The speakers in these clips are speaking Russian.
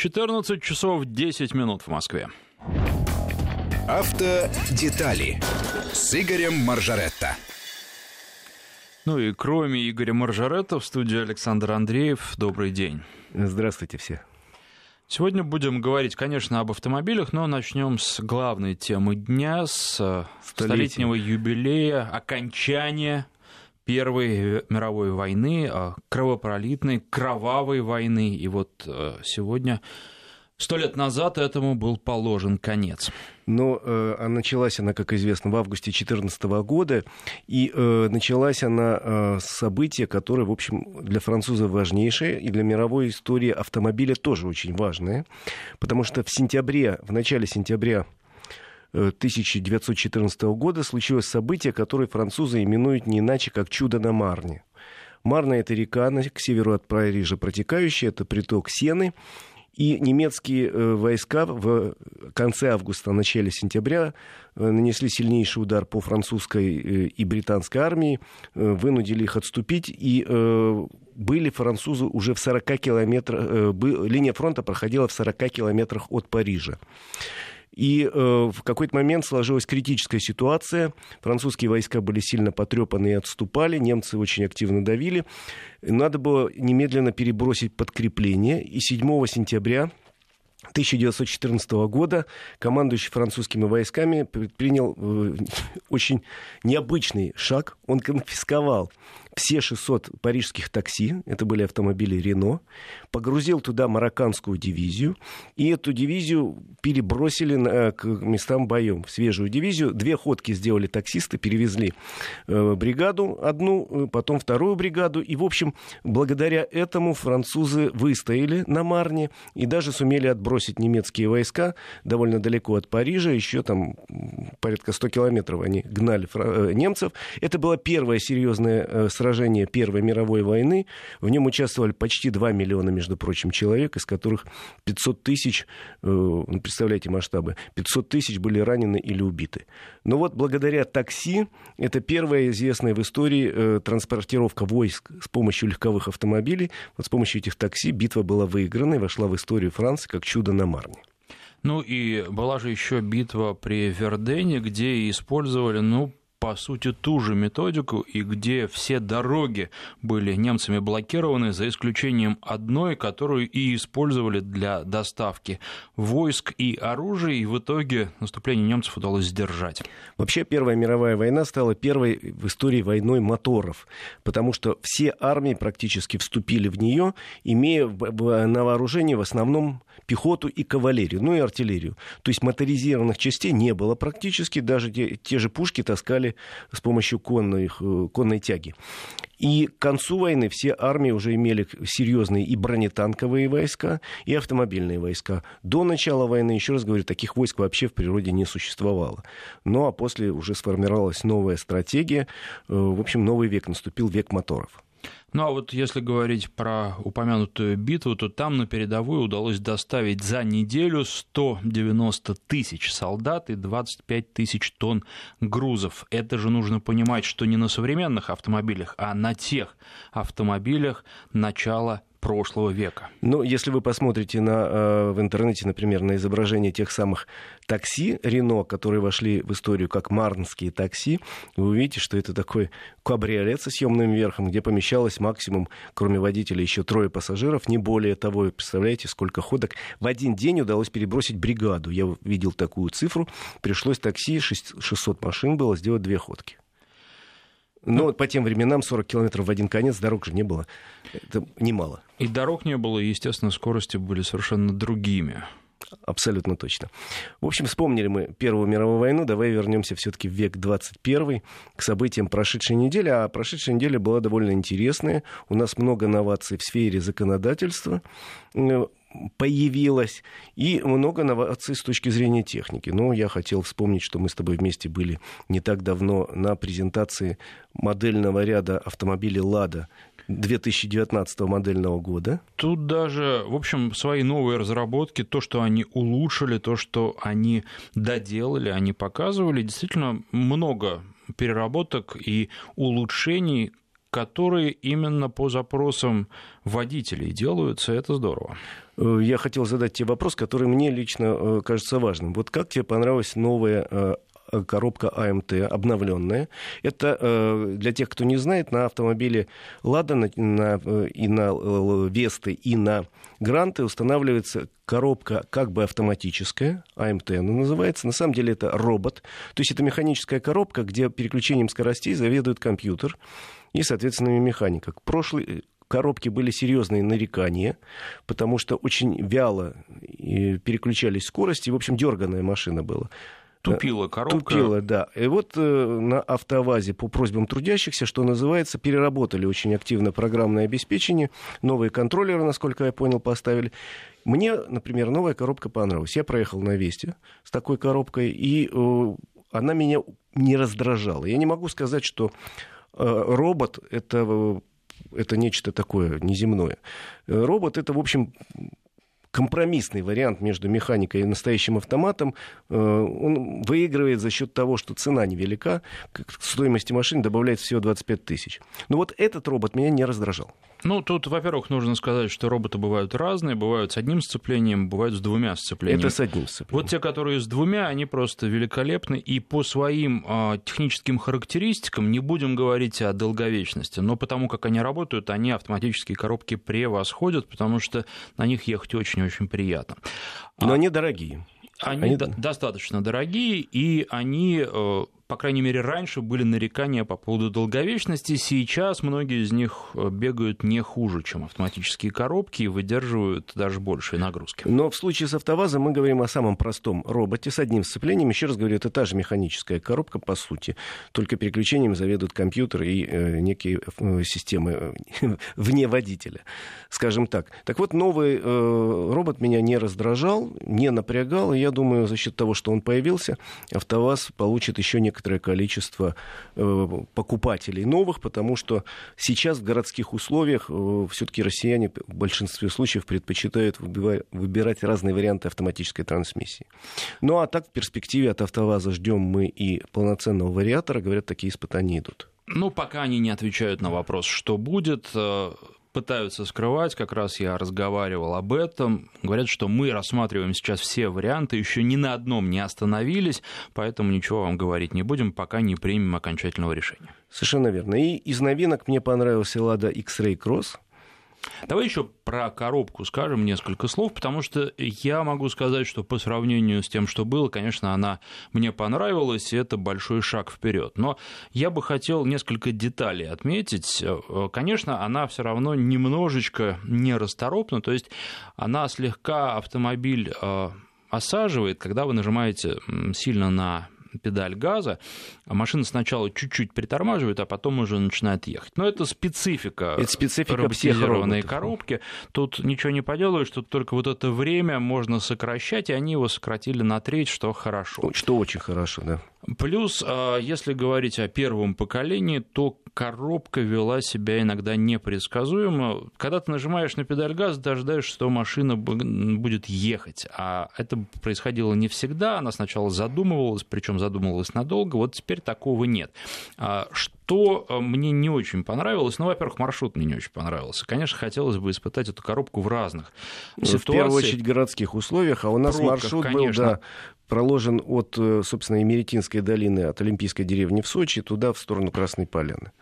14 часов 10 минут в Москве. Автодетали с Игорем Маржаретто. Ну и кроме Игоря Маржаретта в студии Александр Андреев. Добрый день. Здравствуйте все. Сегодня будем говорить, конечно, об автомобилях, но начнем с главной темы дня, с э, столетнего юбилея, окончания Первой мировой войны, э, кровопролитной, кровавой войны. И вот э, сегодня Сто лет назад этому был положен конец. Но э, а началась она, как известно, в августе 2014 года, и э, началась она э, с которое, в общем, для французов важнейшее, и для мировой истории автомобиля тоже очень важное, потому что в сентябре, в начале сентября 1914 э, года случилось событие, которое французы именуют не иначе, как «чудо на Марне». Марна — это река к северу от Парижа протекающая, это приток Сены, и немецкие э, войска в конце августа, начале сентября э, нанесли сильнейший удар по французской э, и британской армии, вынудили их отступить, и были французы уже в 40 километрах, линия фронта проходила в 40 километрах от Парижа. И э, в какой-то момент сложилась критическая ситуация. Французские войска были сильно потрепаны и отступали. Немцы очень активно давили. Надо было немедленно перебросить подкрепление. И 7 сентября 1914 года командующий французскими войсками предпринял э, очень необычный шаг. Он конфисковал все 600 парижских такси, это были автомобили Рено, погрузил туда марокканскую дивизию, и эту дивизию перебросили на, к местам боем, в свежую дивизию. Две ходки сделали таксисты, перевезли э, бригаду одну, э, потом вторую бригаду, и, в общем, благодаря этому французы выстояли на Марне и даже сумели отбросить немецкие войска довольно далеко от Парижа, еще там порядка 100 километров они гнали э, немцев. Это было первое серьезное э, сражение Первой мировой войны. В нем участвовали почти 2 миллиона, между прочим, человек, из которых 500 тысяч, э, ну, представляете масштабы, 500 тысяч были ранены или убиты. Но вот благодаря такси, это первая известная в истории э, транспортировка войск с помощью легковых автомобилей. Вот с помощью этих такси битва была выиграна и вошла в историю Франции как чудо на Марне. Ну и была же еще битва при Вердене, где использовали, ну, по сути, ту же методику, и где все дороги были немцами блокированы, за исключением одной, которую и использовали для доставки войск и оружия, и в итоге наступление немцев удалось сдержать. Вообще, Первая мировая война стала первой в истории войной моторов, потому что все армии практически вступили в нее, имея на вооружении в основном пехоту и кавалерию, ну и артиллерию. То есть моторизированных частей не было практически, даже те, те же пушки таскали с помощью конной, э, конной тяги. И к концу войны все армии уже имели серьезные и бронетанковые войска, и автомобильные войска. До начала войны, еще раз говорю, таких войск вообще в природе не существовало. Ну а после уже сформировалась новая стратегия. Э, в общем, новый век наступил, век моторов. Ну а вот если говорить про упомянутую битву, то там на передовую удалось доставить за неделю 190 тысяч солдат и 25 тысяч тонн грузов. Это же нужно понимать, что не на современных автомобилях, а на тех автомобилях начала прошлого века. Ну, если вы посмотрите на, э, в интернете, например, на изображение тех самых такси Рено, которые вошли в историю как марнские такси, вы увидите, что это такой кабриолет со съемным верхом, где помещалось максимум, кроме водителя, еще трое пассажиров, не более того. Представляете, сколько ходок. В один день удалось перебросить бригаду. Я видел такую цифру. Пришлось такси, 600 машин было, сделать две ходки. Но ну, по тем временам 40 километров в один конец, дорог же не было. Это немало. И дорог не было, и, естественно, скорости были совершенно другими. Абсолютно точно. В общем, вспомнили мы Первую мировую войну. Давай вернемся все-таки в век 21 к событиям прошедшей недели. А прошедшая неделя была довольно интересная. У нас много новаций в сфере законодательства э, появилось, и много новаций с точки зрения техники. Но я хотел вспомнить, что мы с тобой вместе были не так давно на презентации модельного ряда автомобилей «Лада» 2019 модельного года. Тут даже, в общем, свои новые разработки, то, что они улучшили, то, что они доделали, они показывали, действительно много переработок и улучшений, которые именно по запросам водителей делаются, это здорово. Э, я хотел задать тебе вопрос, который мне лично э, кажется важным. Вот как тебе понравилась новая э, коробка АМТ обновленная. Это для тех, кто не знает, на автомобиле Лада на, на, и на Весты, и на Гранты устанавливается коробка как бы автоматическая, АМТ она называется. На самом деле это робот. То есть это механическая коробка, где переключением скоростей заведует компьютер и, соответственно, механика. К прошлой коробке были серьезные нарекания, потому что очень вяло переключались скорости, в общем, дерганая машина была. Тупила коробка. Тупила, да. И вот э, на автовазе по просьбам трудящихся, что называется, переработали очень активно программное обеспечение. Новые контроллеры, насколько я понял, поставили. Мне, например, новая коробка понравилась. Я проехал на Весте с такой коробкой, и э, она меня не раздражала. Я не могу сказать, что э, робот это э, это нечто такое неземное. Э, робот это, в общем, компромиссный вариант между механикой и настоящим автоматом. Э, он выигрывает за счет того, что цена невелика, к стоимости машины добавляется всего 25 тысяч. Но вот этот робот меня не раздражал. Ну, тут, во-первых, нужно сказать, что роботы бывают разные, бывают с одним сцеплением, бывают с двумя сцеплениями. Это с одним сцеплением. Вот те, которые с двумя, они просто великолепны, и по своим э, техническим характеристикам не будем говорить о долговечности, но потому как они работают, они автоматические коробки превосходят, потому что на них ехать очень-очень приятно. Но а... они дорогие. Они, они... достаточно дорогие, и они э, по крайней мере, раньше были нарекания по поводу долговечности. Сейчас многие из них э, бегают не хуже, чем автоматические коробки и выдерживают даже большие нагрузки. Но в случае с автовазом мы говорим о самом простом роботе с одним сцеплением. Еще раз говорю, это та же механическая коробка, по сути. Только переключением заведует компьютер и э, некие э, системы э, вне водителя, скажем так. Так вот, новый э, робот меня не раздражал, не напрягал. И я думаю, за счет того, что он появился, автоваз получит еще некоторые некоторое количество э, покупателей новых, потому что сейчас в городских условиях э, все-таки россияне в большинстве случаев предпочитают выбирать разные варианты автоматической трансмиссии. Ну а так в перспективе от АвтоВАЗа ждем мы и полноценного вариатора. Говорят, такие испытания идут. Ну, пока они не отвечают на вопрос, что будет, э, пытаются скрывать, как раз я разговаривал об этом. Говорят, что мы рассматриваем сейчас все варианты, еще ни на одном не остановились, поэтому ничего вам говорить не будем, пока не примем окончательного решения. Совершенно верно. И из новинок мне понравился Лада X-Ray Cross. Давай еще про коробку скажем несколько слов, потому что я могу сказать, что по сравнению с тем, что было, конечно, она мне понравилась, и это большой шаг вперед. Но я бы хотел несколько деталей отметить. Конечно, она все равно немножечко нерасторопна, то есть она слегка автомобиль э, осаживает, когда вы нажимаете сильно на педаль газа, а машина сначала чуть-чуть притормаживает, а потом уже начинает ехать. Но это специфика, это специфика роботизированной коробки. Тут ничего не поделаешь, тут только вот это время можно сокращать, и они его сократили на треть, что хорошо. Что очень хорошо, да. Плюс, а, если говорить о первом поколении, то коробка вела себя иногда непредсказуемо. Когда ты нажимаешь на педаль газа, ты ожидаешь, что машина будет ехать. А это происходило не всегда. Она сначала задумывалась, причем задумывалась надолго. Вот теперь такого нет. А что а, мне не очень понравилось? Ну, во-первых, маршрут мне не очень понравился. Конечно, хотелось бы испытать эту коробку в разных ну, ситуациях. В первую очередь, в городских условиях. А у нас Пробках, маршрут конечно. был, да, проложен от, э, собственно, Емеретинской долины, от Олимпийской деревни в Сочи, туда, в сторону Красной Поляны.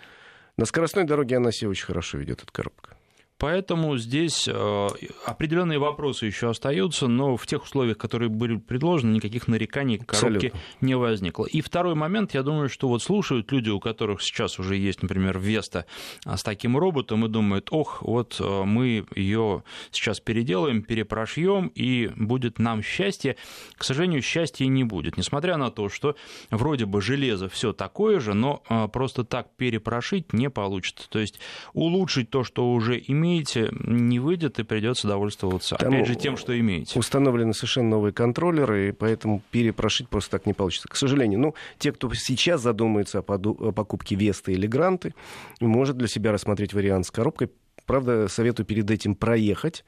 На скоростной дороге она себя очень хорошо ведет, эта коробка. Поэтому здесь э, определенные вопросы еще остаются, но в тех условиях, которые были предложены, никаких нареканий к коробке Абсолютно. не возникло. И второй момент, я думаю, что вот слушают люди, у которых сейчас уже есть, например, Веста а, с таким роботом, и думают, ох, вот э, мы ее сейчас переделаем, перепрошьем, и будет нам счастье. К сожалению, счастья не будет, несмотря на то, что вроде бы железо все такое же, но э, просто так перепрошить не получится. То есть улучшить то, что уже имеется, имеете, не выйдет, и придется довольствоваться, Там опять же, тем, что имеете. Установлены совершенно новые контроллеры, и поэтому перепрошить просто так не получится. К сожалению, ну, те, кто сейчас задумается о, о покупке Весты или Гранты, может для себя рассмотреть вариант с коробкой Правда, советую перед этим проехать,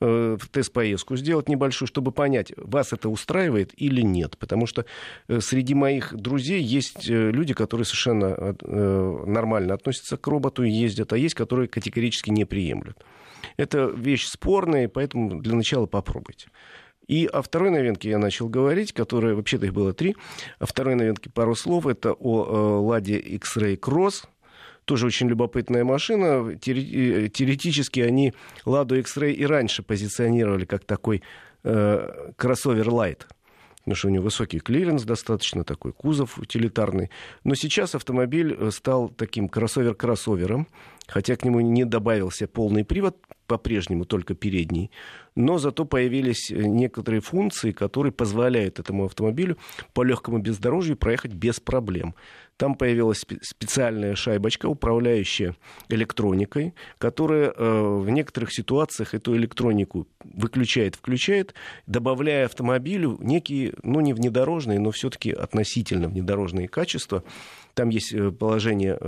э, тест-поездку сделать небольшую, чтобы понять, вас это устраивает или нет. Потому что э, среди моих друзей есть э, люди, которые совершенно э, нормально относятся к роботу и ездят, а есть, которые категорически не приемлют. Это вещь спорная, поэтому для начала попробуйте. И о второй новинке я начал говорить, которая, вообще-то их было три. О второй новинке пару слов. Это о э, Ладе X-Ray Cross. Тоже очень любопытная машина. Э, теоретически они Ладу X-Ray и раньше позиционировали как такой э, кроссовер Light потому что у него высокий клиренс достаточно, такой кузов утилитарный. Но сейчас автомобиль э, стал таким кроссовер-кроссовером, хотя к нему не добавился полный привод, по-прежнему только передний, но зато появились некоторые функции, которые позволяют этому автомобилю по легкому бездорожью проехать без проблем. Там появилась специальная шайбочка, управляющая электроникой, которая э, в некоторых ситуациях эту электронику выключает, включает, добавляя автомобилю некие, ну не внедорожные, но все-таки относительно внедорожные качества. Там есть э, положение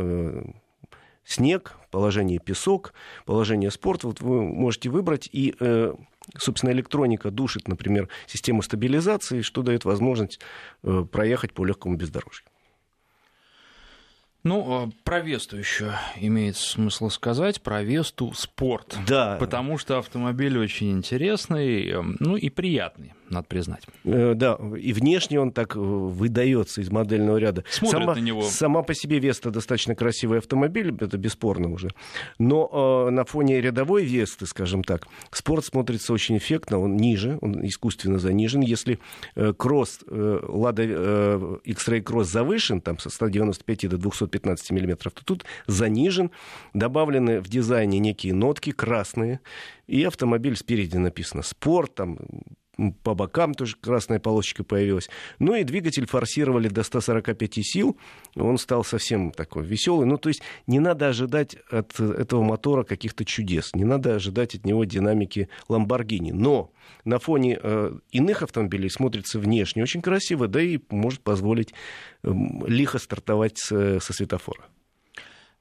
снег, положение песок, положение спорт. Вот вы можете выбрать и э, собственно, электроника душит, например, систему стабилизации, что дает возможность э, проехать по легкому бездорожью. Ну, а про Весту еще имеет смысл сказать, про Весту спорт. Да. Потому что автомобиль очень интересный, эм, ну и приятный надо признать. Э, да, и внешне он так э, выдается из модельного ряда. Смотрят сама, на него. Сама по себе Веста достаточно красивый автомобиль, это бесспорно уже. Но э, на фоне рядовой Весты, скажем так, спорт смотрится очень эффектно, он ниже, он искусственно занижен. Если э, кросс, э, Лада э, X-Ray кросс завышен, там со 195 до 215 миллиметров, то тут занижен, добавлены в дизайне некие нотки красные, и автомобиль спереди написано «Спорт», там по бокам тоже красная полосочка появилась. Ну и двигатель форсировали до 145 сил, он стал совсем такой веселый. Ну то есть не надо ожидать от этого мотора каких-то чудес, не надо ожидать от него динамики Ламборгини. Но на фоне э, иных автомобилей смотрится внешне очень красиво, да и может позволить э, лихо стартовать с, со светофора.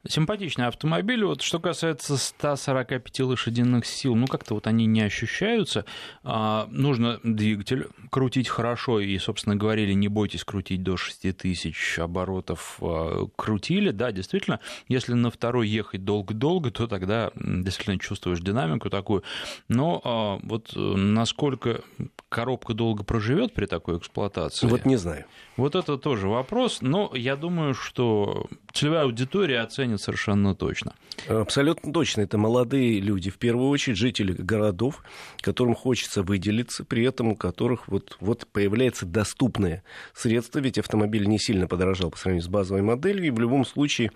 Симпатичный автомобиль. Вот что касается 145 лошадиных сил, ну как-то вот они не ощущаются. А, нужно двигатель крутить хорошо, и, собственно, говорили, не бойтесь крутить до 6000 оборотов. А, крутили, да, действительно, если на второй ехать долго-долго, то тогда действительно чувствуешь динамику такую. Но а, вот насколько коробка долго проживет при такой эксплуатации? Вот не знаю. Вот это тоже вопрос, но я думаю, что целевая аудитория оценит совершенно точно. Абсолютно точно. Это молодые люди, в первую очередь жители городов, которым хочется выделиться, при этом у которых вот, вот появляется доступное средство, ведь автомобиль не сильно подорожал по сравнению с базовой моделью, и в любом случае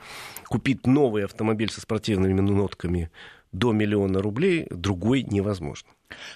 купить новый автомобиль со спортивными нотками до миллиона рублей другой невозможно.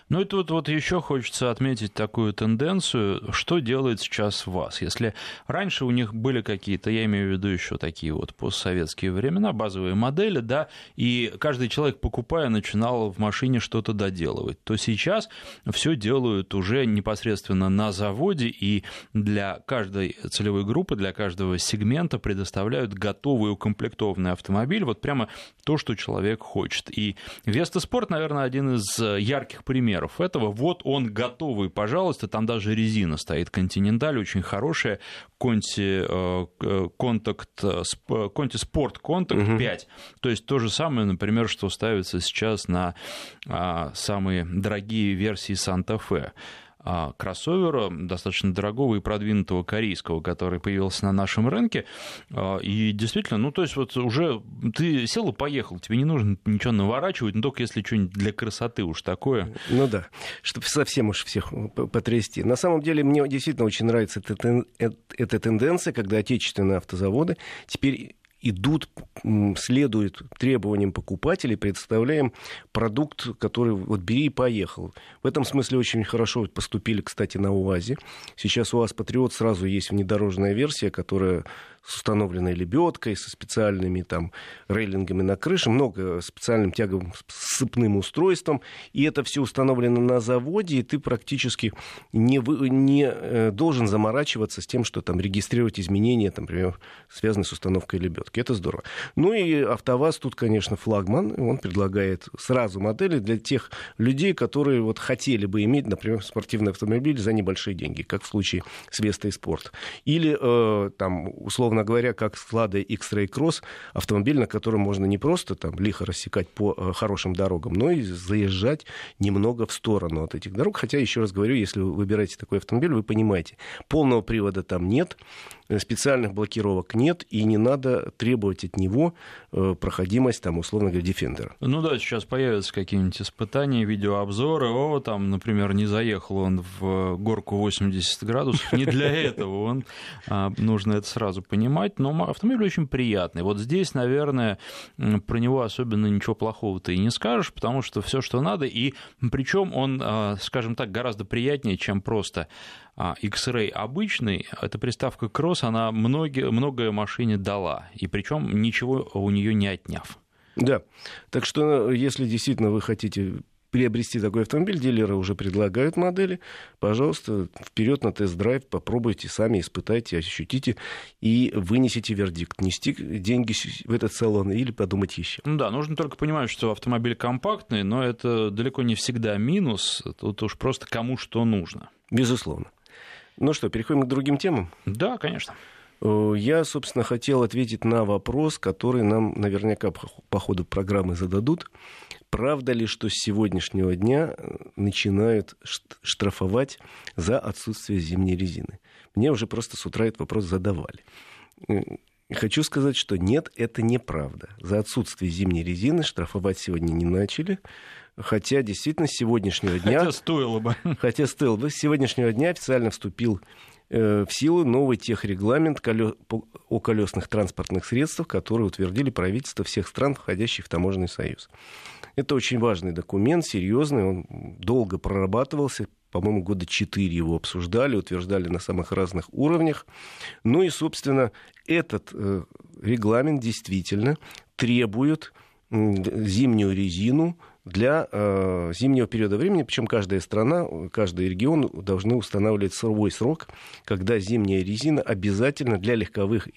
Ну и тут вот еще хочется отметить такую тенденцию, что делает сейчас ВАЗ. Если раньше у них были какие-то, я имею в виду еще такие вот постсоветские времена, базовые модели, да, и каждый человек, покупая, начинал в машине что-то доделывать, то сейчас все делают уже непосредственно на заводе, и для каждой целевой группы, для каждого сегмента предоставляют готовый укомплектованный автомобиль, вот прямо то, что человек хочет. И Веста Спорт, наверное, один из ярких примеров этого. Вот он готовый, пожалуйста, там даже резина стоит Континенталь, очень хорошая, Конти Контакт, Конти Спорт Контакт 5. То есть то же самое, например, что ставится сейчас на а, самые дорогие версии Санта-Фе. А, кроссовера, достаточно дорогого и продвинутого корейского, который появился на нашем рынке. А, и действительно, ну, то есть вот уже ты сел и поехал, тебе не нужно ничего наворачивать, но только если что-нибудь для красоты уж такое. Ну да, чтобы совсем уж всех потрясти. На самом деле мне действительно очень нравится эта, эта тенденция, когда отечественные автозаводы теперь идут, следуют требованиям покупателей, представляем продукт, который вот бери и поехал. В этом смысле очень хорошо поступили, кстати, на УАЗе. Сейчас УАЗ Патриот сразу есть внедорожная версия, которая с установленной лебедкой, со специальными там рейлингами на крыше, много специальным тяговым сцепным устройством, и это все установлено на заводе, и ты практически не, не э, должен заморачиваться с тем, что там регистрировать изменения, там, например, связанные с установкой лебедки. Это здорово. Ну и АвтоВАЗ тут, конечно, флагман, он предлагает сразу модели для тех людей, которые вот хотели бы иметь, например, спортивный автомобиль за небольшие деньги, как в случае с Вестой Спорт. Или, э, там, условно говоря, как с Ладой X-Ray Cross, автомобиль, на котором можно не просто там лихо рассекать по э, хорошим дорогам, но и заезжать немного в сторону от этих дорог. Хотя, еще раз говорю, если вы выбираете такой автомобиль, вы понимаете, полного привода там нет, специальных блокировок нет, и не надо требовать от него э, проходимость, там, условно говоря, Defender. Ну да, сейчас появятся какие-нибудь испытания, видеообзоры, о, там, например, не заехал он в горку 80 градусов, не для этого он, а, нужно это сразу понимать, но автомобиль очень приятный. Вот здесь, наверное, про него особенно ничего плохого ты и не скажешь, потому что все, что надо, и причем он, а, скажем так, гораздо приятнее, чем просто X-Ray обычный, эта приставка Cross, она многие, многое машине дала, и причем ничего у нее не отняв. Да, так что если действительно вы хотите приобрести такой автомобиль, дилеры уже предлагают модели. Пожалуйста, вперед на тест-драйв, попробуйте, сами испытайте, ощутите и вынесите вердикт. Нести деньги в этот салон или подумать еще. Ну да, нужно только понимать, что автомобиль компактный, но это далеко не всегда минус. Тут уж просто кому что нужно. Безусловно. Ну что, переходим к другим темам? Да, конечно. Э, я, собственно, хотел ответить на вопрос, который нам наверняка по ходу программы зададут. Правда ли, что с сегодняшнего дня э, начинают штрафовать за отсутствие зимней резины? Мне уже просто с утра этот вопрос задавали. Э, хочу сказать, что нет, это неправда. За отсутствие зимней резины штрафовать сегодня не начали. Хотя действительно с сегодняшнего дня... Хотя стоило бы. Хотя стоило бы. С сегодняшнего дня официально вступил э, в силу новый техрегламент о колесных транспортных средствах, который утвердили правительства всех стран, входящих в таможенный союз. Это очень важный документ, серьезный, он долго прорабатывался, по-моему, года четыре его обсуждали, утверждали на самых разных уровнях. Ну и, собственно, этот э, регламент действительно требует зимнюю резину для э, зимнего периода времени, причем каждая страна, каждый регион должны устанавливать свой срок, когда зимняя резина обязательно для легковых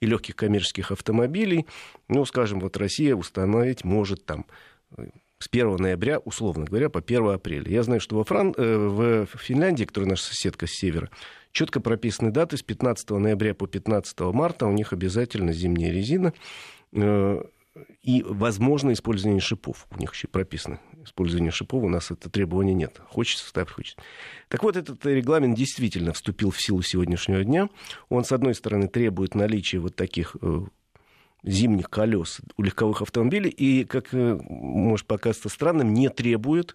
и легких коммерческих автомобилей, ну, скажем, вот Россия установить может там э, с 1 ноября, условно говоря, по 1 апреля. Я знаю, что во Фран... э, в Финляндии, которая наша соседка с севера, четко прописаны даты с 15 ноября по 15 марта, у них обязательно зимняя резина. Э, и возможно использование шипов. У них еще прописано. Использование шипов у нас это требования нет. Хочется, ставь, хочется. Так вот, этот регламент действительно вступил в силу сегодняшнего дня. Он, с одной стороны, требует наличия вот таких э, зимних колес у легковых автомобилей и, как э, может показаться странным, не требует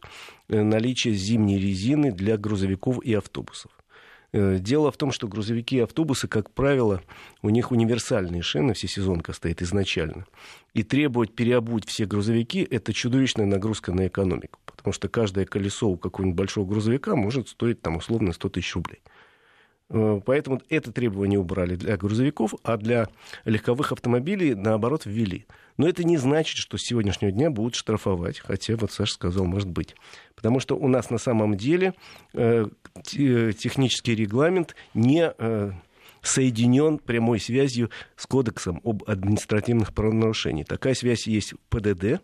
э, наличия зимней резины для грузовиков и автобусов. Э, дело в том, что грузовики и автобусы, как правило, у них универсальные шины, всесезонка стоит изначально. И требовать переобуть все грузовики – это чудовищная нагрузка на экономику. Потому что каждое колесо у какого-нибудь большого грузовика может стоить там условно 100 тысяч рублей. Э, поэтому это требование убрали для грузовиков, а для легковых автомобилей, наоборот, ввели. Но это не значит, что с сегодняшнего дня будут штрафовать, хотя вот Саша сказал, может быть. Потому что у нас на самом деле э, технический регламент не э, соединен прямой связью с кодексом об административных правонарушениях. Такая связь есть в ПДД,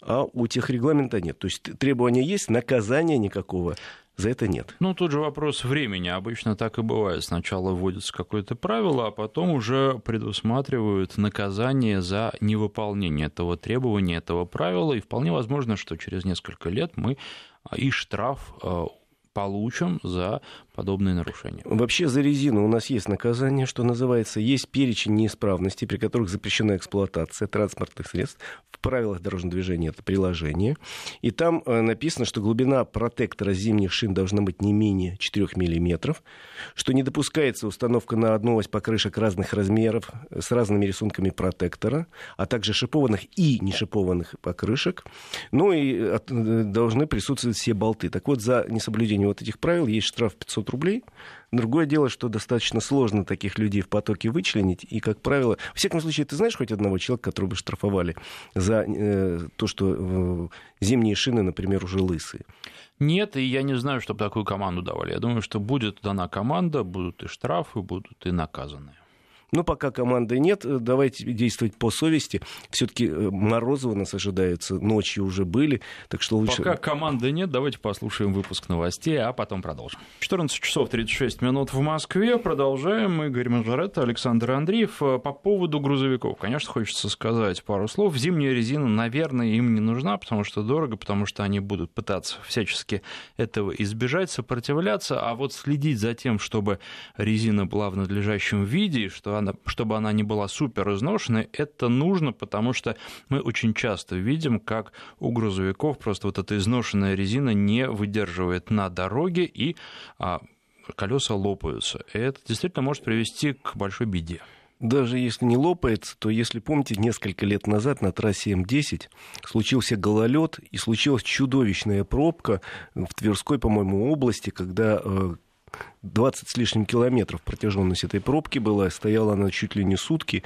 а у техрегламента нет. То есть требования есть, наказания никакого за это нет. Ну, тут же вопрос времени. Обычно так и бывает. Сначала вводится какое-то правило, а потом уже предусматривают наказание за невыполнение этого требования, этого правила. И вполне возможно, что через несколько лет мы и штраф э, получим за подобные нарушения. Вообще за резину у нас есть наказание, что называется, есть перечень неисправностей, при которых запрещена эксплуатация транспортных средств. В правилах дорожного движения это приложение. И там э, написано, что глубина протектора зимних шин должна быть не менее 4 мм, что не допускается установка на одну ось покрышек разных размеров с разными рисунками протектора, а также шипованных и не шипованных покрышек. Ну и э, должны присутствовать все болты. Так вот, за несоблюдение вот этих правил есть штраф 500 500 рублей. Другое дело, что достаточно сложно таких людей в потоке вычленить. И, как правило, в всяком случае, ты знаешь хоть одного человека, которого штрафовали за э, то, что э, зимние шины, например, уже лысые? Нет, и я не знаю, чтобы такую команду давали. Я думаю, что будет дана команда, будут и штрафы, будут и наказанные. Но пока команды нет, э, давайте действовать по совести. Все-таки э, Морозова нас ожидается, ночью уже были, так что лучше... Пока команды нет, давайте послушаем выпуск новостей, а потом продолжим. 14 часов 36 минут в Москве. Продолжаем. Игорь Мажоретто, Александр Андреев. Э, по поводу грузовиков. Конечно, хочется сказать пару слов. Зимняя резина, наверное, им не нужна, потому что дорого, потому что они будут пытаться всячески этого избежать, сопротивляться, а вот следить за тем, чтобы резина была в надлежащем виде, что она она, чтобы она не была супер изношенной, это нужно, потому что мы очень часто видим, как у грузовиков просто вот эта изношенная резина не выдерживает на дороге, и а, колеса лопаются. И это действительно может привести к большой беде. Даже если не лопается, то, если помните, несколько лет назад на трассе М10 случился гололед и случилась чудовищная пробка в Тверской, по-моему, области, когда э, 20 с лишним километров протяженность этой пробки была, стояла она чуть ли не сутки.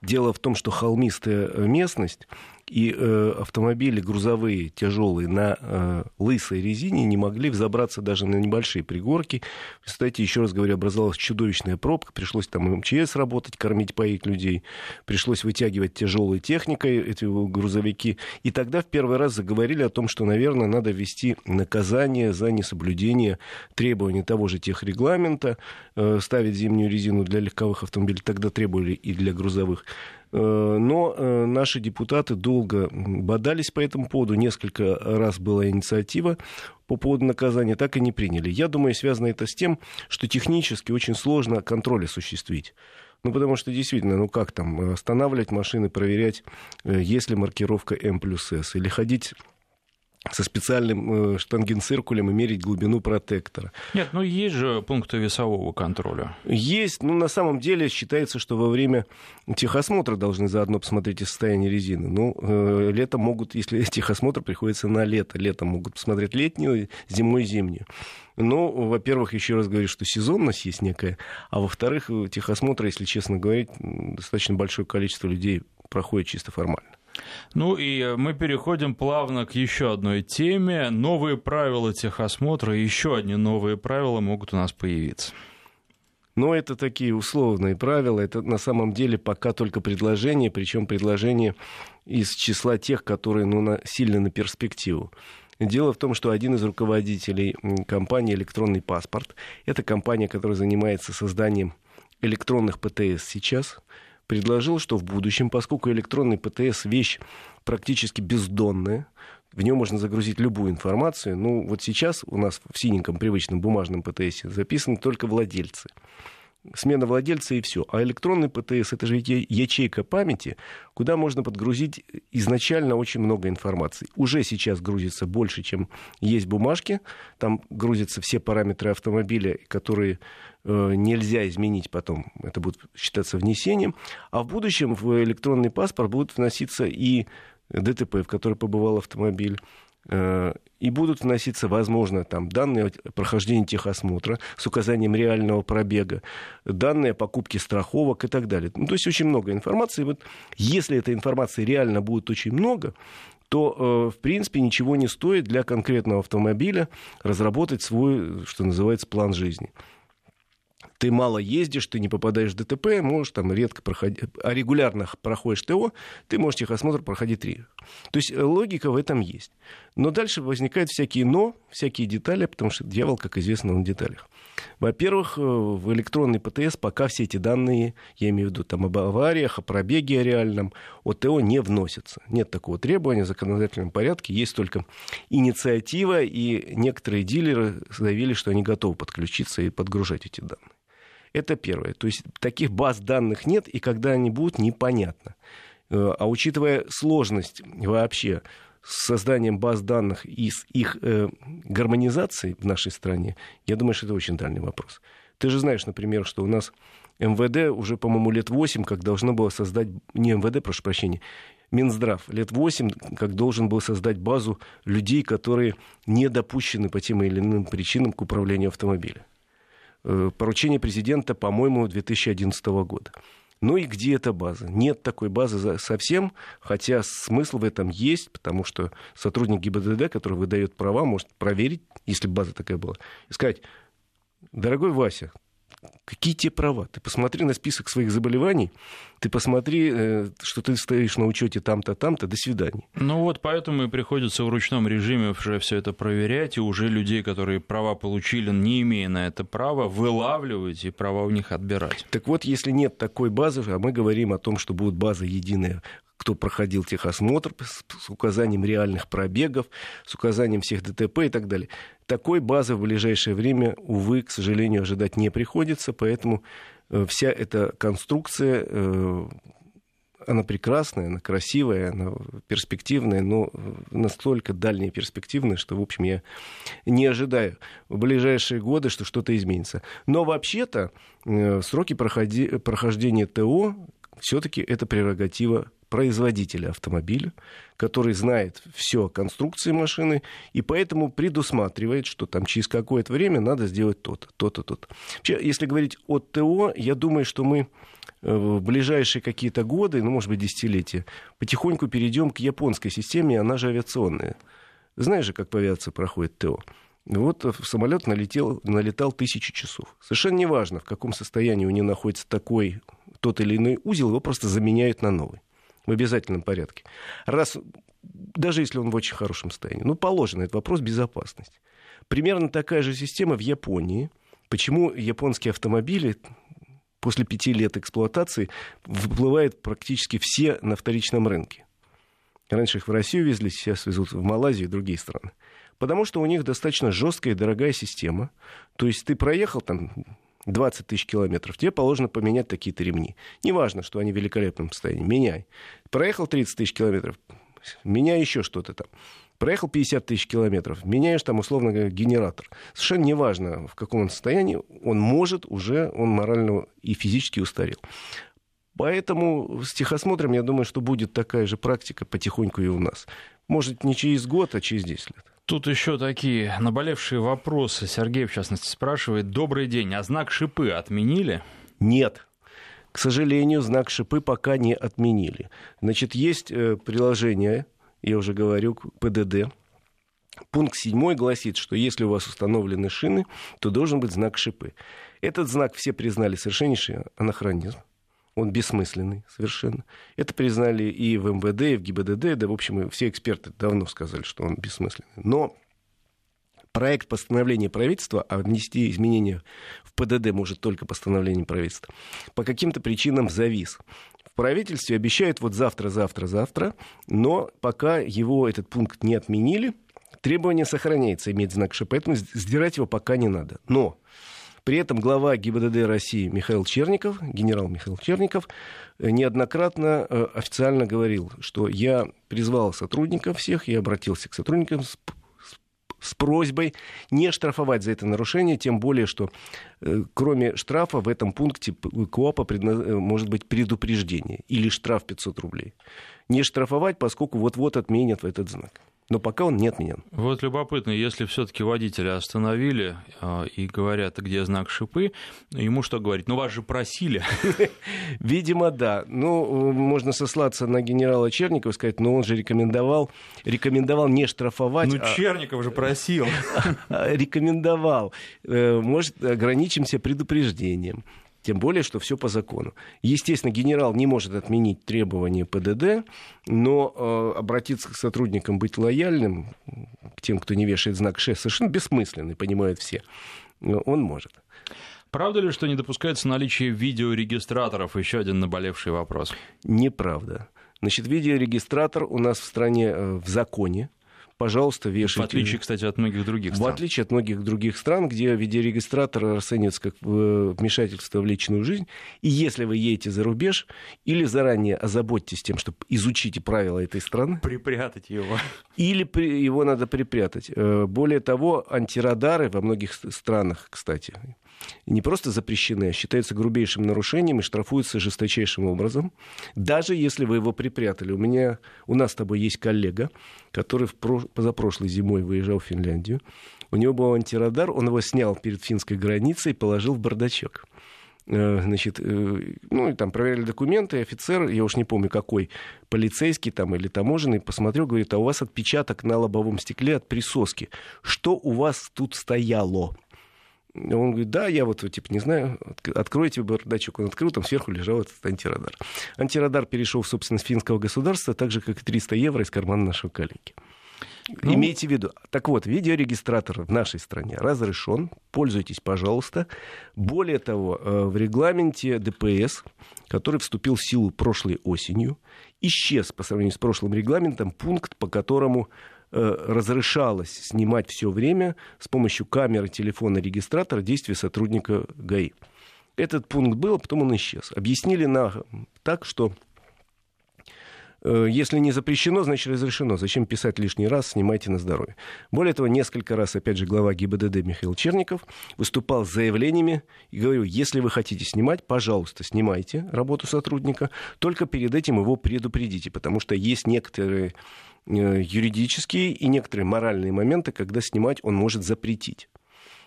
Дело в том, что холмистая местность, и э, автомобили грузовые, тяжелые, на э, лысой резине не могли взобраться даже на небольшие пригорки. Кстати, еще раз говорю, образовалась чудовищная пробка, пришлось там МЧС работать, кормить, поить людей, пришлось вытягивать тяжелой техникой эти грузовики. И тогда в первый раз заговорили о том, что, наверное, надо ввести наказание за несоблюдение требований того же техрегламента, э, ставить зимнюю резину для легковых автомобилей, тогда требовали и для грузовых. Э, но э, наши депутаты долго бодались по этому поводу. Несколько раз была инициатива по поводу наказания, так и не приняли. Я думаю, связано это с тем, что технически очень сложно контроль осуществить. Ну, потому что действительно, ну как там, останавливать машины, проверять, э, есть ли маркировка М плюс С, или ходить со специальным э, штангенциркулем и мерить глубину протектора. Нет, ну есть же пункты весового контроля. Есть, но на самом деле считается, что во время техосмотра должны заодно посмотреть и состояние резины. Ну, э, летом могут, если техосмотр приходится на лето, летом могут посмотреть летнюю, зимой зимнюю. Ну, во-первых, еще раз говорю, что сезонность есть некая, а во-вторых, техосмотр, если честно говорить, достаточно большое количество людей проходит чисто формально. Ну и мы переходим плавно к еще одной теме. Новые правила техосмотра. Еще одни новые правила могут у нас появиться. Но это такие условные правила. Это на самом деле пока только предложение, причем предложение из числа тех, которые ну, на, сильно на перспективу. Дело в том, что один из руководителей компании «Электронный паспорт» — это компания, которая занимается созданием электронных ПТС сейчас — предложил, что в будущем, поскольку электронный ПТС вещь практически бездонная, в нем можно загрузить любую информацию. Ну, вот сейчас у нас в синеньком привычном бумажном ПТС записаны только владельцы смена владельца и все. А электронный ПТС это же ячейка памяти, куда можно подгрузить изначально очень много информации. Уже сейчас грузится больше, чем есть бумажки. Там грузятся все параметры автомобиля, которые нельзя изменить потом. Это будет считаться внесением. А в будущем в электронный паспорт будут вноситься и ДТП, в который побывал автомобиль, Э, и будут вноситься, возможно, там, данные о прохождении техосмотра с указанием реального пробега, данные о покупке страховок и так далее. Ну, то есть очень много информации. Вот если этой информации реально будет очень много, то, э, в принципе, ничего не стоит для конкретного автомобиля разработать свой, что называется, план жизни ты мало ездишь, ты не попадаешь в ДТП, можешь там редко проходить, а регулярно проходишь ТО, ты можешь техосмотр проходить три. То есть э, логика в этом есть. Но дальше возникают всякие «но», всякие детали, потому что дьявол, как известно, он в деталях. Во-первых, э, в электронный ПТС пока все эти данные, я имею в виду там об авариях, о пробеге реальном, о ТО не вносятся. Нет такого требования в законодательном порядке, есть только инициатива, и некоторые дилеры заявили, что они готовы подключиться и подгружать эти данные. Это первое. То есть таких баз данных нет, и когда они будут, непонятно. Э, а учитывая сложность вообще с созданием баз данных и с их э, гармонизацией в нашей стране, я думаю, что это очень дальний вопрос. Ты же знаешь, например, что у нас МВД уже, по-моему, лет 8, как должно было создать, не МВД, прошу прощения, Минздрав лет 8, как должен был создать базу людей, которые не допущены по тем или иным причинам к управлению автомобилем. Поручение президента, по-моему, 2011 года. Ну и где эта база? Нет такой базы совсем, хотя смысл в этом есть, потому что сотрудник ГИБДД, который выдает права, может проверить, если база такая была, и сказать, дорогой Вася, Какие тебе права? Ты посмотри на список своих заболеваний, ты посмотри, э, что ты стоишь на учете там-то, там-то, до свидания. Ну вот поэтому и приходится в ручном режиме уже все это проверять, и уже людей, которые права получили, не имея на это права, вылавливать и права у них отбирать. Так вот, если нет такой базы, а мы говорим о том, что будет база единая кто проходил техосмотр с указанием реальных пробегов, с указанием всех ДТП и так далее. Такой базы в ближайшее время, увы, к сожалению, ожидать не приходится, поэтому э, вся эта конструкция, э, она прекрасная, она красивая, она перспективная, но настолько дальняя перспективная, что, в общем, я не ожидаю в ближайшие годы, что что-то изменится. Но вообще-то э, сроки проходи, прохождения ТО все-таки это прерогатива производителя автомобиля, который знает все о конструкции машины и поэтому предусматривает, что там через какое-то время надо сделать то-то, то-то, то-то. Вообще, если говорить о ТО, я думаю, что мы э, в ближайшие какие-то годы, ну, может быть, десятилетия, потихоньку перейдем к японской системе, она же авиационная. Знаешь же, как по авиации проходит ТО? Вот самолет налетел, налетал тысячи часов. Совершенно неважно, в каком состоянии у него находится такой тот или иной узел, его просто заменяют на новый в обязательном порядке. Раз, даже если он в очень хорошем состоянии. Ну, положен этот вопрос безопасности. Примерно такая же система в Японии. Почему японские автомобили после пяти лет эксплуатации выплывают практически все на вторичном рынке? Раньше их в Россию везли, сейчас везут в Малайзию и другие страны. Потому что у них достаточно жесткая и дорогая система. То есть ты проехал там 20 тысяч километров, тебе положено поменять такие-то ремни. Неважно, что они в великолепном состоянии, меняй. Проехал 30 тысяч километров, меняй еще что-то там. Проехал 50 тысяч километров, меняешь там, условно генератор. Совершенно неважно, в каком он состоянии, он может уже, он морально и физически устарел. Поэтому с техосмотром, я думаю, что будет такая же практика потихоньку и у нас. Может, не через год, а через 10 лет. Тут еще такие наболевшие вопросы. Сергей, в частности, спрашивает. Добрый день, а знак шипы отменили? Нет. К сожалению, знак шипы пока не отменили. Значит, есть э, приложение, я уже говорю, ПДД. Пункт 7 гласит, что если у вас установлены шины, то должен быть знак шипы. Этот знак все признали совершеннейший анахронизм он бессмысленный совершенно. Это признали и в МВД, и в ГИБДД, да, в общем, все эксперты давно сказали, что он бессмысленный. Но проект постановления правительства, а внести изменения в ПДД может только постановление правительства, по каким-то причинам завис. В правительстве обещают вот завтра, завтра, завтра, но пока его этот пункт не отменили, требование сохраняется иметь знак Ш, поэтому сдирать его пока не надо. Но при этом глава ГИБДД России Михаил Черников, генерал Михаил Черников, э, неоднократно э, официально говорил, что я призвал сотрудников всех, я обратился к сотрудникам с с просьбой не штрафовать за это нарушение, тем более, что э, кроме штрафа в этом пункте КОАПа предна... может быть предупреждение или штраф 500 рублей. Не штрафовать, поскольку вот-вот отменят этот знак но пока он не отменен. Вот любопытно, если все-таки водителя остановили э, и говорят, где знак шипы, ему что говорить? Ну, вас же просили. Видимо, да. Ну, можно сослаться на генерала Черникова и сказать, но он же рекомендовал, рекомендовал не штрафовать. Ну, а... Черников же просил. Рекомендовал. Э, может, ограничимся предупреждением. Тем более, что все по закону. Естественно, генерал не может отменить требования ПДД, но э, обратиться к сотрудникам, быть лояльным, к тем, кто не вешает знак Ш, совершенно бессмысленно, понимают все. Но он может. Правда ли, что не допускается наличие видеорегистраторов? Еще один наболевший вопрос. Неправда. Значит, видеорегистратор у нас в стране э, в законе, пожалуйста, вешайте. В отличие, кстати, от многих других стран. В отличие от многих других стран, где видеорегистратор расценивается как э, вмешательство в личную жизнь. И если вы едете за рубеж, или заранее озаботьтесь тем, чтобы изучите правила этой страны. Припрятать его. Или его надо припрятать. Э, более того, антирадары во многих странах, кстати, не просто запрещены, а считаются грубейшим нарушением и штрафуются жесточайшим образом, даже если вы его припрятали. У меня, у нас с тобой есть коллега, который в про, позапрошлой зимой выезжал в Финляндию. У него был антирадар, он его снял перед финской границей и положил в бардачок. Э, значит, э, ну, и там проверяли документы, офицер, я уж не помню какой, полицейский там или таможенный, посмотрел, говорит, а у вас отпечаток на лобовом стекле от присоски. Что у вас тут стояло? Он говорит, да, я вот, типа, не знаю, откройте бардачок. Он открыл, там сверху лежал этот антирадар. Антирадар перешел в собственность финского государства, так же, как и 300 евро из кармана нашего коллеги. Ну... Имейте в виду. Так вот, видеорегистратор в нашей стране разрешен. Пользуйтесь, пожалуйста. Более того, э, в регламенте ДПС, который вступил в силу прошлой осенью, исчез по сравнению с прошлым регламентом пункт, по которому разрешалось снимать все время с помощью камеры телефона регистратора действия сотрудника ГАИ. Этот пункт был, а потом он исчез. Объяснили на, так, что Э, если не запрещено, значит разрешено. Зачем писать лишний раз, снимайте на здоровье. Более того, несколько раз, опять же, глава ГИБДД Михаил Черников выступал с заявлениями и говорил, если вы хотите снимать, пожалуйста, снимайте работу сотрудника, только перед этим его предупредите, потому что есть некоторые э, юридические и некоторые моральные моменты, когда снимать он может запретить.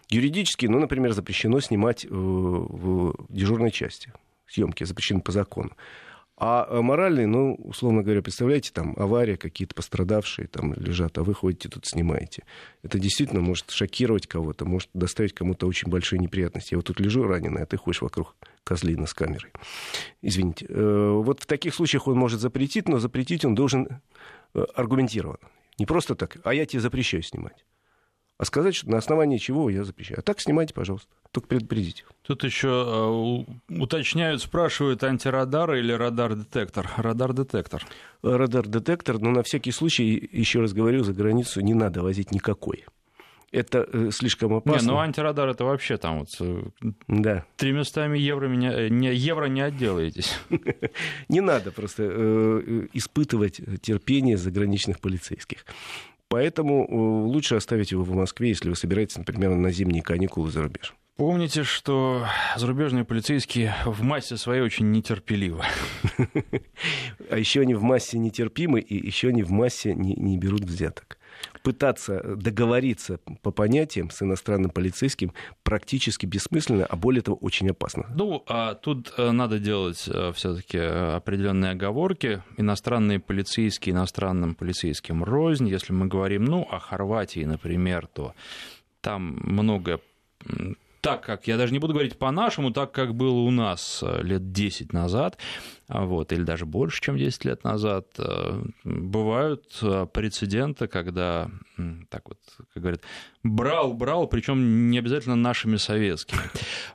Юридически, ну, например, запрещено снимать в дежурной части съемки, запрещено по закону. А э, моральный, ну, условно говоря, представляете, там авария, какие-то пострадавшие там лежат, а вы ходите тут снимаете. Это действительно может шокировать кого-то, может доставить кому-то очень большие неприятности. Я вот тут лежу раненый, а ты ходишь вокруг козлина с камерой. Извините. Э, вот в таких случаях он может запретить, но запретить он должен э, аргументированно. Не просто так, а я тебе запрещаю снимать а сказать, что на основании чего я запрещаю. А так снимайте, пожалуйста, только предупредите. Тут еще э, уточняют, спрашивают, антирадар или радар-детектор? Радар-детектор. Радар-детектор, но на всякий случай, еще раз говорю, за границу не надо возить никакой. Это э, слишком опасно. Не, ну антирадар это вообще там вот э, да. тремястами евро, меня, не, евро не отделаетесь. Не надо просто испытывать терпение заграничных полицейских. Поэтому э, лучше оставить его в Москве, если вы собираетесь, например, на зимние каникулы за рубеж. Помните, что зарубежные полицейские в массе своей очень нетерпеливы. А еще они в массе нетерпимы, и еще они в массе не, не берут взяток пытаться договориться по понятиям с иностранным полицейским практически бессмысленно, а более того, очень опасно. Ну, а тут э, надо делать э, все-таки определенные оговорки. Иностранные полицейские иностранным полицейским рознь. Если мы говорим, ну, о Хорватии, например, то там много так как, я даже не буду говорить по-нашему, так как было у нас э, лет 10 назад, а, вот, или даже больше, чем 10 лет назад, э, бывают э, прецеденты, когда, так вот, как говорят, брал, брал, причем не обязательно нашими советскими.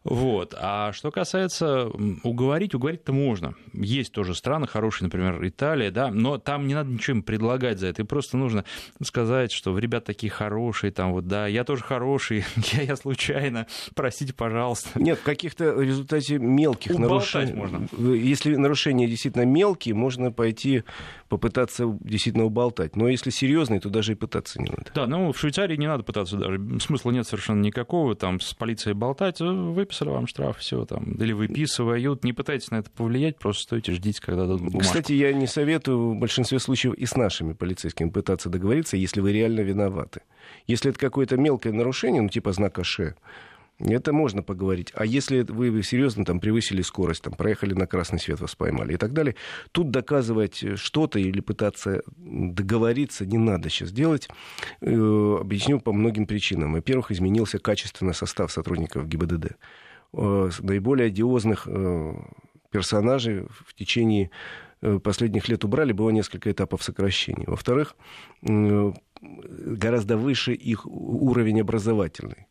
Вот. А что касается уговорить, уговорить-то можно. Есть тоже страны хорошие, например, Италия, да, но там не надо ничего им предлагать за это. И просто нужно сказать, что ребят такие хорошие, там вот, да, я тоже хороший, я, я случайно, простите, пожалуйста. Нет, в каких-то результате мелких нарушений. можно. Если нарушения действительно мелкие, можно пойти попытаться действительно уболтать. Но если серьезный, то даже и пытаться не надо. Да, ну в Швейцарии не надо пытаться даже. Смысла нет совершенно никакого. Там с полицией болтать, э, выписали вам штраф, все там. Или выписывают. Не пытайтесь на это повлиять, просто стойте, ждите, когда дадут бумажку. Кстати, я не советую в большинстве случаев и с нашими полицейскими пытаться договориться, если вы реально виноваты. Если это какое-то мелкое нарушение, ну типа знака «Ш», это можно поговорить. А если вы серьезно там превысили скорость, там проехали на красный свет, вас поймали и так далее, тут доказывать что-то или пытаться договориться не надо сейчас делать. Э, объясню по многим причинам. Во-первых, изменился качественно состав сотрудников ГИБДД. Э, наиболее одиозных э, персонажей в течение последних лет убрали, было несколько этапов сокращений. Во-вторых, гораздо выше их уровень образовательный.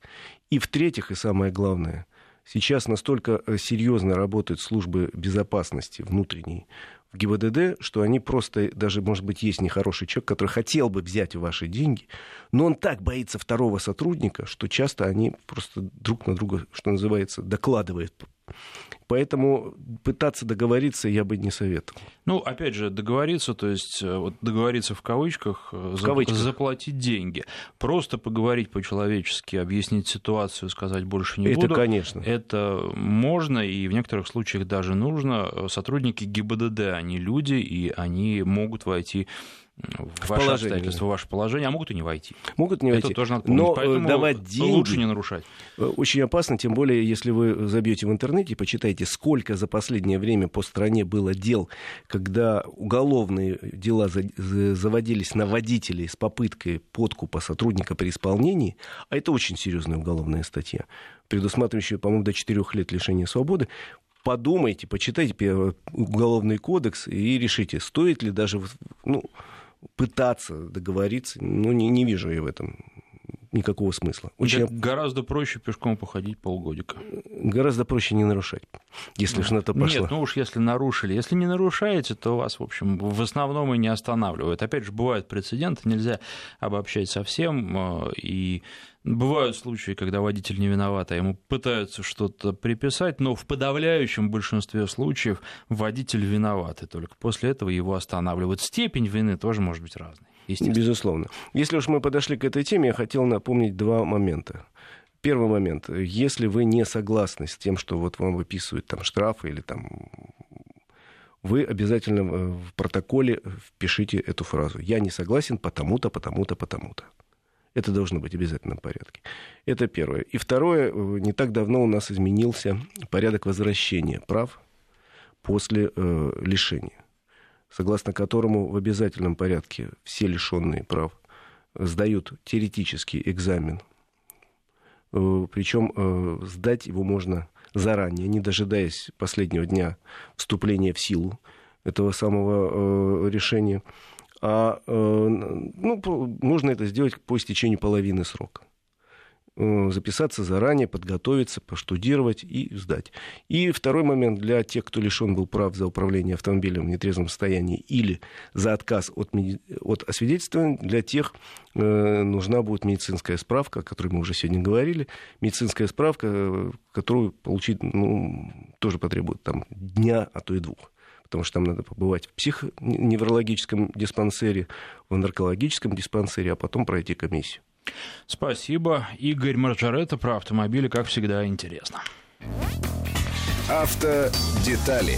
И в-третьих, и самое главное, сейчас настолько э, серьезно работают службы безопасности внутренней в ГИБДД, что они просто, даже, может быть, есть нехороший человек, который хотел бы взять ваши деньги, но он так боится второго сотрудника, что часто они просто друг на друга, что называется, докладывают Поэтому пытаться договориться я бы не советовал. Ну, опять же, договориться, то есть э, вот договориться в кавычках, в за, кавычках, заплатить деньги. Просто поговорить по-человечески, объяснить ситуацию, сказать больше не это буду. Это, конечно. Это можно и в некоторых случаях даже нужно. Сотрудники ГИБДД, они люди, и они могут войти в ваше положение. обстоятельства, в ваше положение, а могут и не войти. Могут не войти. Это тоже надо помнить. Но э, Поэтому давать деньги лучше не нарушать. Э, очень опасно, тем более, если вы забьете в интернете и почитаете, сколько за последнее время по стране было дел, когда уголовные дела заводились на водителей с попыткой подкупа сотрудника при исполнении, а это очень серьезная уголовная статья, предусматривающая, по-моему, до 4 лет лишения свободы, подумайте, почитайте уголовный кодекс и решите, стоит ли даже ну, пытаться договориться, ну, не, не вижу я в этом никакого смысла. Очень... Гораздо проще пешком походить полгодика. Гораздо проще не нарушать, если уж на то пошло. Нет, ну уж если нарушили. Если не нарушаете, то вас, в общем, в основном и не останавливают. Опять же, бывают прецеденты, нельзя обобщать совсем. Э, и Бывают случаи, когда водитель не виноват, а ему пытаются что-то приписать, но в подавляющем большинстве случаев водитель виноват, и только после этого его останавливают. Степень вины тоже может быть разной. Безусловно. Если уж мы подошли к этой теме, я хотел напомнить два момента. Первый момент. Если вы не согласны с тем, что вот вам выписывают там штрафы или там вы обязательно в протоколе впишите эту фразу. Я не согласен потому-то, потому-то, потому-то. Это должно быть в обязательном порядке. Это первое. И второе, не так давно у нас изменился порядок возвращения прав после э, лишения согласно которому в обязательном порядке все лишенные прав сдают теоретический экзамен. Э, Причем э, сдать его можно заранее, не дожидаясь последнего дня вступления в силу этого самого э, решения. А ну, нужно это сделать по истечении половины срока. Э, записаться заранее, подготовиться, поштудировать и сдать. И второй момент для тех, кто лишен был прав за управление автомобилем в нетрезвом состоянии или за отказ от, от освидетельствования, для тех э, нужна будет медицинская справка, о которой мы уже сегодня говорили. Медицинская справка, э, которую получить ну, тоже потребует там, дня, а то и двух потому что там надо побывать в психоневрологическом диспансере, в наркологическом диспансере, а потом пройти комиссию. Спасибо. Игорь Маржаретта про автомобили, как всегда, интересно. Автодетали